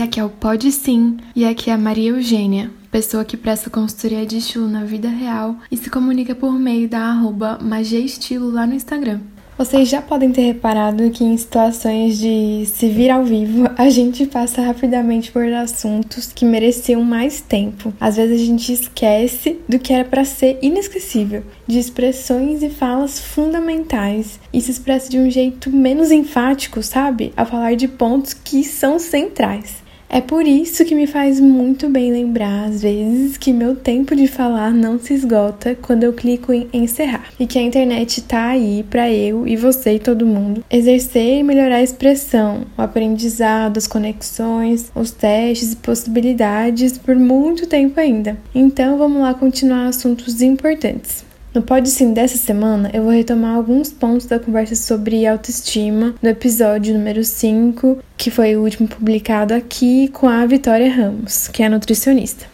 Esse aqui é o Pode Sim e aqui é a Maria Eugênia, pessoa que presta consultoria de estilo na vida real e se comunica por meio da arroba Magia Estilo lá no Instagram. Vocês já podem ter reparado que em situações de se vir ao vivo, a gente passa rapidamente por assuntos que mereciam mais tempo. Às vezes a gente esquece do que era para ser inesquecível, de expressões e falas fundamentais e se expressa de um jeito menos enfático, sabe? Ao falar de pontos que são centrais. É por isso que me faz muito bem lembrar, às vezes, que meu tempo de falar não se esgota quando eu clico em encerrar. E que a internet tá aí para eu e você e todo mundo exercer e melhorar a expressão, o aprendizado, as conexões, os testes e possibilidades por muito tempo ainda. Então vamos lá continuar assuntos importantes. No Pode Sim dessa semana, eu vou retomar alguns pontos da conversa sobre autoestima do episódio número 5, que foi o último publicado aqui com a Vitória Ramos, que é nutricionista.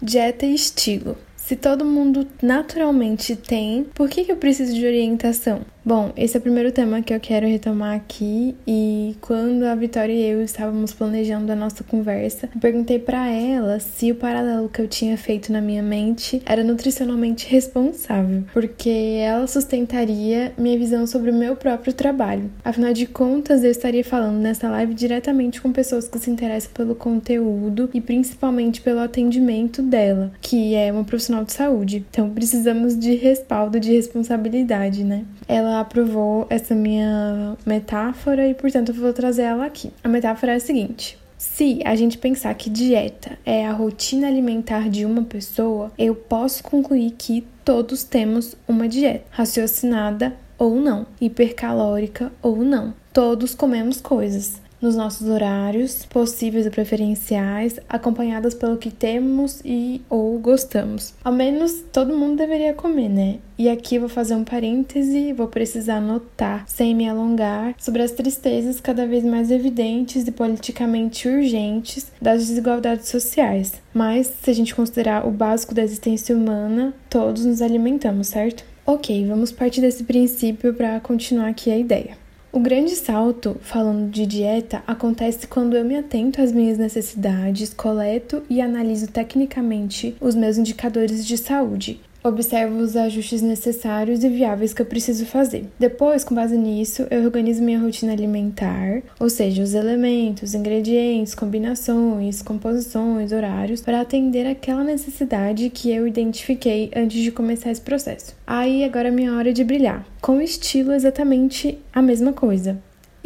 Dieta e estilo. Se todo mundo naturalmente tem, por que eu preciso de orientação? Bom, esse é o primeiro tema que eu quero retomar aqui e quando a Vitória e eu estávamos planejando a nossa conversa, eu perguntei para ela se o paralelo que eu tinha feito na minha mente era nutricionalmente responsável, porque ela sustentaria minha visão sobre o meu próprio trabalho. Afinal de contas, eu estaria falando nessa live diretamente com pessoas que se interessam pelo conteúdo e principalmente pelo atendimento dela, que é uma profissional de saúde. Então precisamos de respaldo de responsabilidade, né? Ela aprovou essa minha metáfora e, portanto, eu vou trazer ela aqui. A metáfora é a seguinte: se a gente pensar que dieta é a rotina alimentar de uma pessoa, eu posso concluir que todos temos uma dieta, raciocinada ou não, hipercalórica ou não. Todos comemos coisas nos nossos horários possíveis e preferenciais, acompanhadas pelo que temos e ou gostamos. Ao menos todo mundo deveria comer, né? E aqui vou fazer um parêntese, vou precisar notar, sem me alongar, sobre as tristezas cada vez mais evidentes e politicamente urgentes das desigualdades sociais. Mas, se a gente considerar o básico da existência humana, todos nos alimentamos, certo? Ok, vamos partir desse princípio para continuar aqui a ideia. O grande salto, falando de dieta, acontece quando eu me atento às minhas necessidades, coleto e analiso tecnicamente os meus indicadores de saúde observo os ajustes necessários e viáveis que eu preciso fazer. Depois, com base nisso, eu organizo minha rotina alimentar, ou seja, os elementos, ingredientes, combinações, composições, horários, para atender aquela necessidade que eu identifiquei antes de começar esse processo. Aí agora é minha hora de brilhar. Com estilo exatamente a mesma coisa.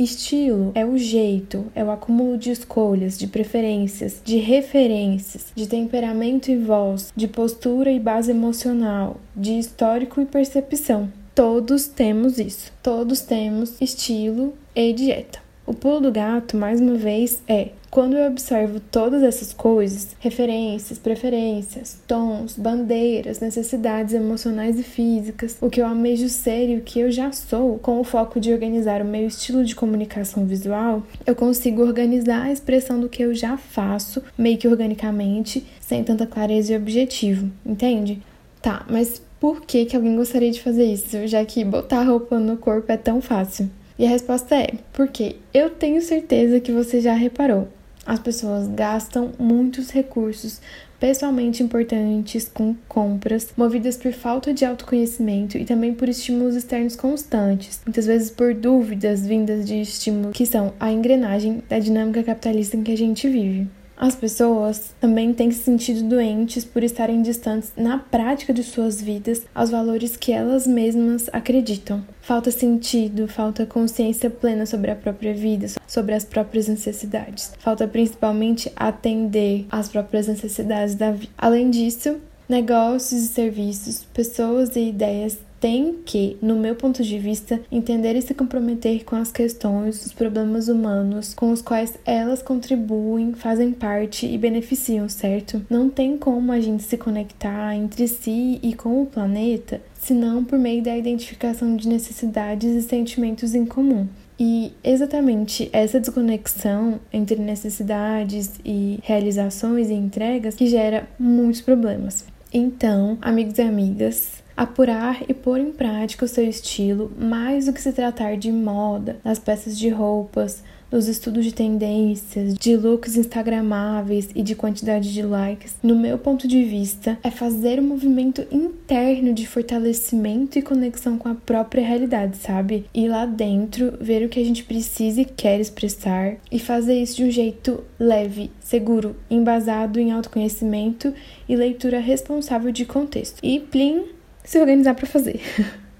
Estilo é o jeito, é o acúmulo de escolhas, de preferências, de referências, de temperamento e voz, de postura e base emocional, de histórico e percepção. Todos temos isso. Todos temos estilo e dieta. O pulo do gato, mais uma vez, é quando eu observo todas essas coisas, referências, preferências, tons, bandeiras, necessidades emocionais e físicas, o que eu almejo ser e o que eu já sou, com o foco de organizar o meu estilo de comunicação visual, eu consigo organizar a expressão do que eu já faço, meio que organicamente, sem tanta clareza e objetivo, entende? Tá, mas por que, que alguém gostaria de fazer isso, já que botar roupa no corpo é tão fácil? E a resposta é: porque eu tenho certeza que você já reparou as pessoas gastam muitos recursos pessoalmente importantes com compras, movidas por falta de autoconhecimento e também por estímulos externos constantes, muitas vezes por dúvidas vindas de estímulos que são a engrenagem da dinâmica capitalista em que a gente vive. As pessoas também têm se sentido doentes por estarem distantes na prática de suas vidas aos valores que elas mesmas acreditam. Falta sentido, falta consciência plena sobre a própria vida, sobre as próprias necessidades. Falta principalmente atender às próprias necessidades da vida. Além disso, negócios e serviços, pessoas e ideias tem que, no meu ponto de vista, entender e se comprometer com as questões, os problemas humanos com os quais elas contribuem, fazem parte e beneficiam, certo? Não tem como a gente se conectar entre si e com o planeta senão por meio da identificação de necessidades e sentimentos em comum. E exatamente essa desconexão entre necessidades e realizações e entregas que gera muitos problemas. Então, amigos e amigas, apurar e pôr em prática o seu estilo, mais do que se tratar de moda, das peças de roupas, dos estudos de tendências, de looks instagramáveis e de quantidade de likes, no meu ponto de vista, é fazer um movimento interno de fortalecimento e conexão com a própria realidade, sabe? Ir lá dentro, ver o que a gente precisa e quer expressar e fazer isso de um jeito leve, seguro, embasado em autoconhecimento e leitura responsável de contexto. E plim, se organizar para fazer.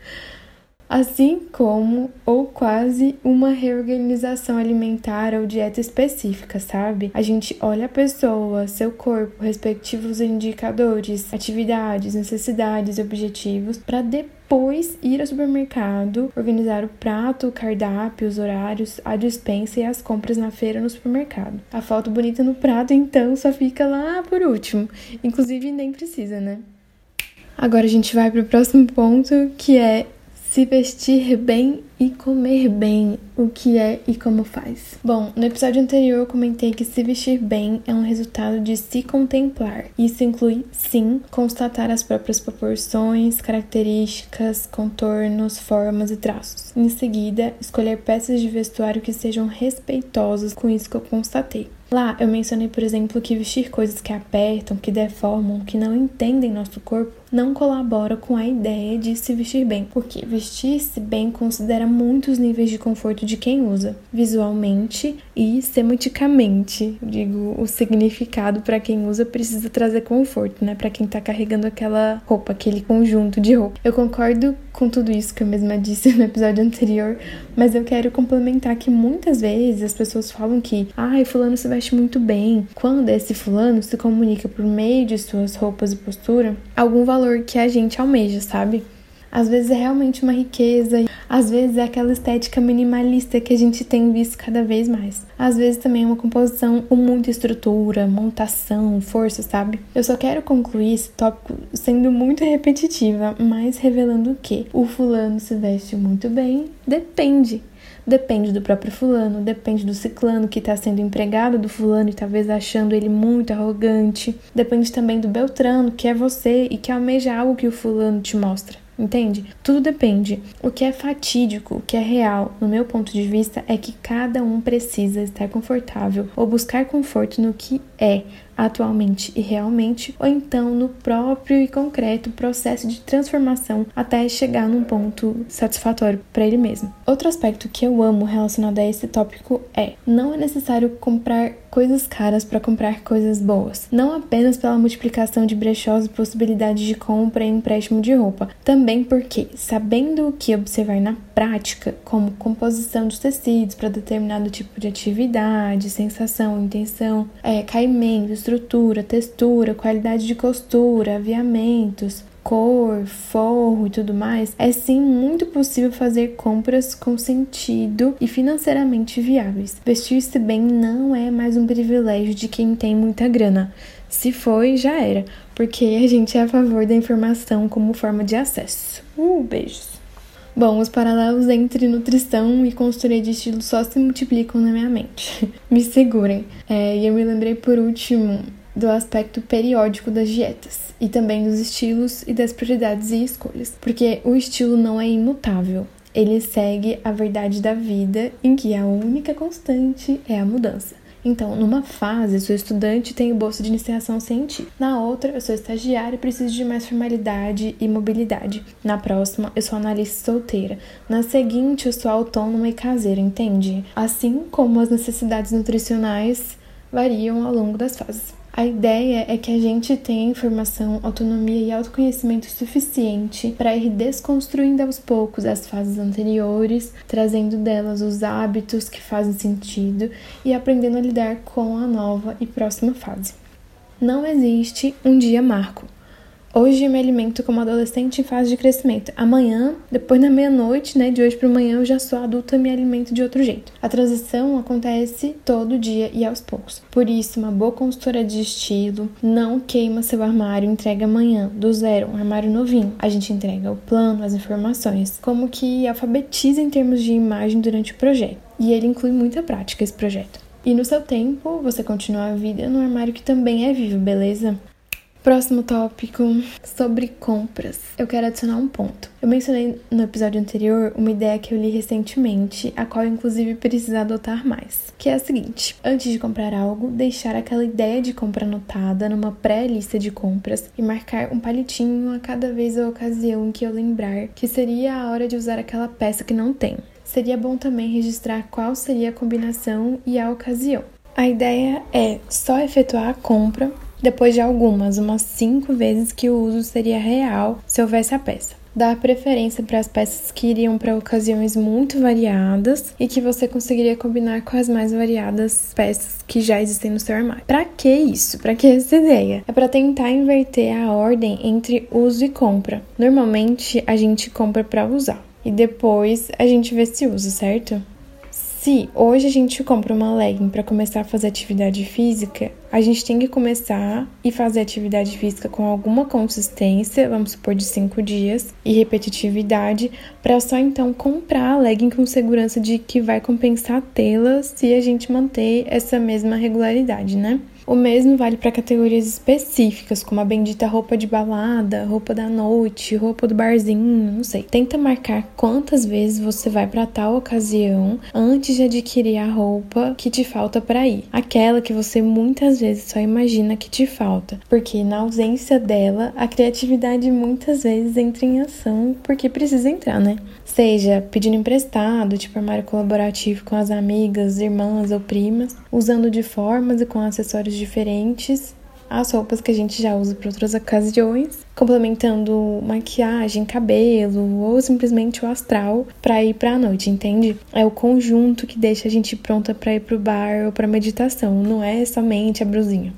assim como ou quase uma reorganização alimentar ou dieta específica, sabe? A gente olha a pessoa, seu corpo, respectivos indicadores, atividades, necessidades objetivos para depois ir ao supermercado, organizar o prato, o cardápio, os horários, a dispensa e as compras na feira no supermercado. A foto bonita no prato, então, só fica lá por último. Inclusive, nem precisa, né? Agora a gente vai para o próximo ponto, que é se vestir bem e comer bem, o que é e como faz. Bom, no episódio anterior eu comentei que se vestir bem é um resultado de se contemplar. Isso inclui, sim, constatar as próprias proporções, características, contornos, formas e traços. Em seguida, escolher peças de vestuário que sejam respeitosas com isso que eu constatei. Lá eu mencionei, por exemplo, que vestir coisas que apertam, que deformam, que não entendem nosso corpo, não colabora com a ideia de se vestir bem, porque vestir-se bem considera muitos níveis de conforto de quem usa, visualmente e semanticamente. Digo, o significado para quem usa precisa trazer conforto, né? Para quem tá carregando aquela roupa, aquele conjunto de roupa. Eu concordo com tudo isso que eu mesma disse no episódio anterior, mas eu quero complementar que muitas vezes as pessoas falam que, ai, fulano se veste muito bem. Quando esse fulano se comunica por meio de suas roupas e postura, algum valor que a gente almeja, sabe? Às vezes é realmente uma riqueza, às vezes é aquela estética minimalista que a gente tem visto cada vez mais. Às vezes também é uma composição com muita estrutura, montação, força, sabe? Eu só quero concluir esse tópico sendo muito repetitiva, mas revelando que o fulano se veste muito bem, depende. Depende do próprio fulano, depende do ciclano que está sendo empregado do fulano e talvez achando ele muito arrogante. Depende também do beltrano, que é você e que almeja algo que o fulano te mostra entende? Tudo depende. O que é fatídico, o que é real, no meu ponto de vista, é que cada um precisa estar confortável ou buscar conforto no que é atualmente e realmente, ou então no próprio e concreto processo de transformação até chegar num ponto satisfatório para ele mesmo. Outro aspecto que eu amo relacionado a esse tópico é: não é necessário comprar coisas caras para comprar coisas boas, não apenas pela multiplicação de brechós e possibilidades de compra e empréstimo de roupa, também porque, sabendo o que observar na prática, como composição dos tecidos para determinado tipo de atividade, sensação, intenção, é, caimento, estrutura, textura, qualidade de costura, aviamentos, cor, forro e tudo mais, é sim muito possível fazer compras com sentido e financeiramente viáveis. Vestir-se bem não é mais um privilégio de quem tem muita grana. Se foi, já era, porque a gente é a favor da informação como forma de acesso. Uh, beijos! Bom, os paralelos entre nutrição e consultoria de estilo só se multiplicam na minha mente. me segurem. É, e eu me lembrei por último do aspecto periódico das dietas e também dos estilos e das prioridades e escolhas, porque o estilo não é imutável. Ele segue a verdade da vida em que a única constante é a mudança. Então, numa fase, sou estudante e tenho bolsa de iniciação científica. Na outra, eu sou estagiária e preciso de mais formalidade e mobilidade. Na próxima, eu sou analista solteira. Na seguinte, eu sou autônoma e caseira, entende? Assim como as necessidades nutricionais variam ao longo das fases. A ideia é que a gente tenha informação, autonomia e autoconhecimento suficiente para ir desconstruindo aos poucos as fases anteriores, trazendo delas os hábitos que fazem sentido e aprendendo a lidar com a nova e próxima fase. Não existe um dia marco. Hoje eu me alimento como adolescente em fase de crescimento. Amanhã, depois da meia-noite, né, de hoje para amanhã, eu já sou adulta e me alimento de outro jeito. A transição acontece todo dia e aos poucos. Por isso, uma boa consultora de estilo não queima seu armário e entrega amanhã, do zero, um armário novinho. A gente entrega o plano, as informações, como que alfabetiza em termos de imagem durante o projeto. E ele inclui muita prática esse projeto. E no seu tempo, você continua a vida no armário que também é vivo, beleza? Próximo tópico sobre compras. Eu quero adicionar um ponto. Eu mencionei no episódio anterior uma ideia que eu li recentemente, a qual inclusive precisa adotar mais, que é a seguinte: antes de comprar algo, deixar aquela ideia de compra anotada numa pré-lista de compras e marcar um palitinho a cada vez ou ocasião em que eu lembrar que seria a hora de usar aquela peça que não tem. Seria bom também registrar qual seria a combinação e a ocasião. A ideia é só efetuar a compra depois de algumas, umas cinco vezes que o uso seria real se houvesse a peça. Dar preferência para as peças que iriam para ocasiões muito variadas e que você conseguiria combinar com as mais variadas peças que já existem no seu armário. Para que isso? Para que essa ideia? É para tentar inverter a ordem entre uso e compra. Normalmente a gente compra para usar e depois a gente vê se usa, certo? Se hoje a gente compra uma legging para começar a fazer atividade física, a gente tem que começar e fazer atividade física com alguma consistência, vamos supor de 5 dias, e repetitividade, para só então comprar a legging com segurança de que vai compensar tê-la se a gente manter essa mesma regularidade, né? O mesmo vale para categorias específicas, como a bendita roupa de balada, roupa da noite, roupa do barzinho, não sei. Tenta marcar quantas vezes você vai para tal ocasião antes de adquirir a roupa que te falta para ir. Aquela que você muitas vezes só imagina que te falta, porque na ausência dela, a criatividade muitas vezes entra em ação porque precisa entrar, né? Seja pedindo emprestado, tipo armário colaborativo com as amigas, irmãs ou primas, usando de formas e com acessórios diferentes as roupas que a gente já usa para outras ocasiões, complementando maquiagem, cabelo ou simplesmente o astral para ir para a noite, entende? É o conjunto que deixa a gente pronta para ir pro bar ou para meditação, não é somente a brusinha.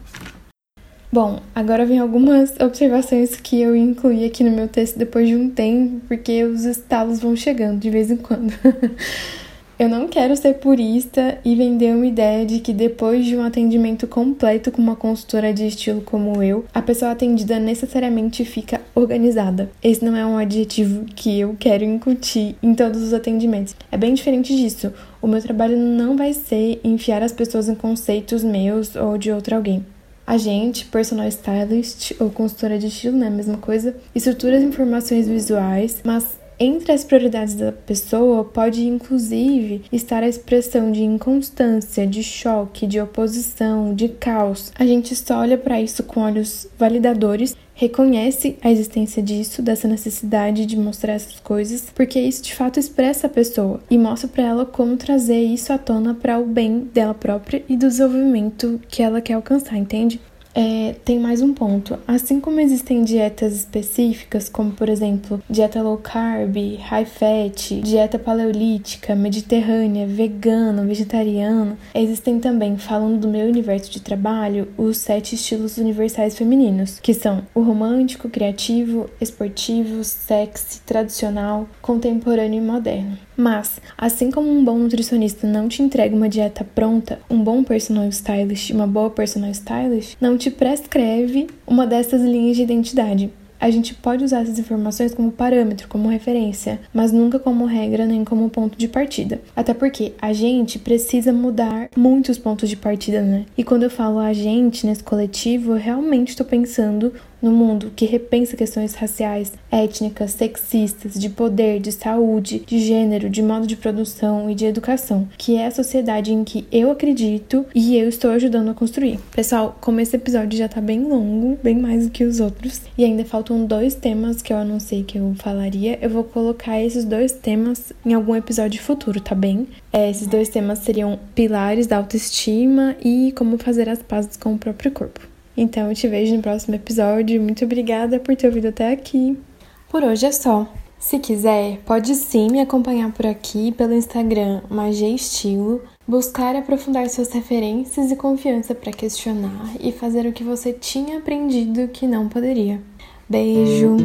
Bom, agora vem algumas observações que eu incluí aqui no meu texto depois de um tempo, porque os estalos vão chegando de vez em quando. Eu não quero ser purista e vender uma ideia de que depois de um atendimento completo com uma consultora de estilo como eu, a pessoa atendida necessariamente fica organizada. Esse não é um adjetivo que eu quero incutir em todos os atendimentos. É bem diferente disso. O meu trabalho não vai ser enfiar as pessoas em conceitos meus ou de outro alguém. A gente, personal stylist ou consultora de estilo, né? Mesma coisa, estrutura as informações visuais, mas entre as prioridades da pessoa pode inclusive estar a expressão de inconstância, de choque, de oposição, de caos. A gente só olha para isso com olhos validadores, reconhece a existência disso, dessa necessidade de mostrar essas coisas, porque isso de fato expressa a pessoa e mostra para ela como trazer isso à tona para o bem dela própria e do desenvolvimento que ela quer alcançar, entende? É, tem mais um ponto. Assim como existem dietas específicas, como por exemplo, dieta low carb, high fat, dieta paleolítica, mediterrânea, vegano, vegetariano, existem também, falando do meu universo de trabalho, os sete estilos universais femininos, que são o romântico, criativo, esportivo, sexy, tradicional, contemporâneo e moderno. Mas, assim como um bom nutricionista não te entrega uma dieta pronta, um bom personal stylist, uma boa personal stylist, não te prescreve uma dessas linhas de identidade. A gente pode usar essas informações como parâmetro, como referência, mas nunca como regra nem como ponto de partida. Até porque a gente precisa mudar muitos pontos de partida, né? E quando eu falo a gente nesse coletivo, eu realmente estou pensando no mundo que repensa questões raciais, étnicas, sexistas, de poder, de saúde, de gênero, de modo de produção e de educação, que é a sociedade em que eu acredito e eu estou ajudando a construir. Pessoal, como esse episódio já tá bem longo, bem mais do que os outros, e ainda faltam dois temas que eu anunciei que eu falaria, eu vou colocar esses dois temas em algum episódio futuro, tá bem? É, esses dois temas seriam pilares da autoestima e como fazer as pazes com o próprio corpo. Então eu te vejo no próximo episódio. Muito obrigada por ter ouvido até aqui. Por hoje é só. Se quiser, pode sim me acompanhar por aqui pelo Instagram Magia Estilo, buscar aprofundar suas referências e confiança para questionar e fazer o que você tinha aprendido que não poderia. Beijo!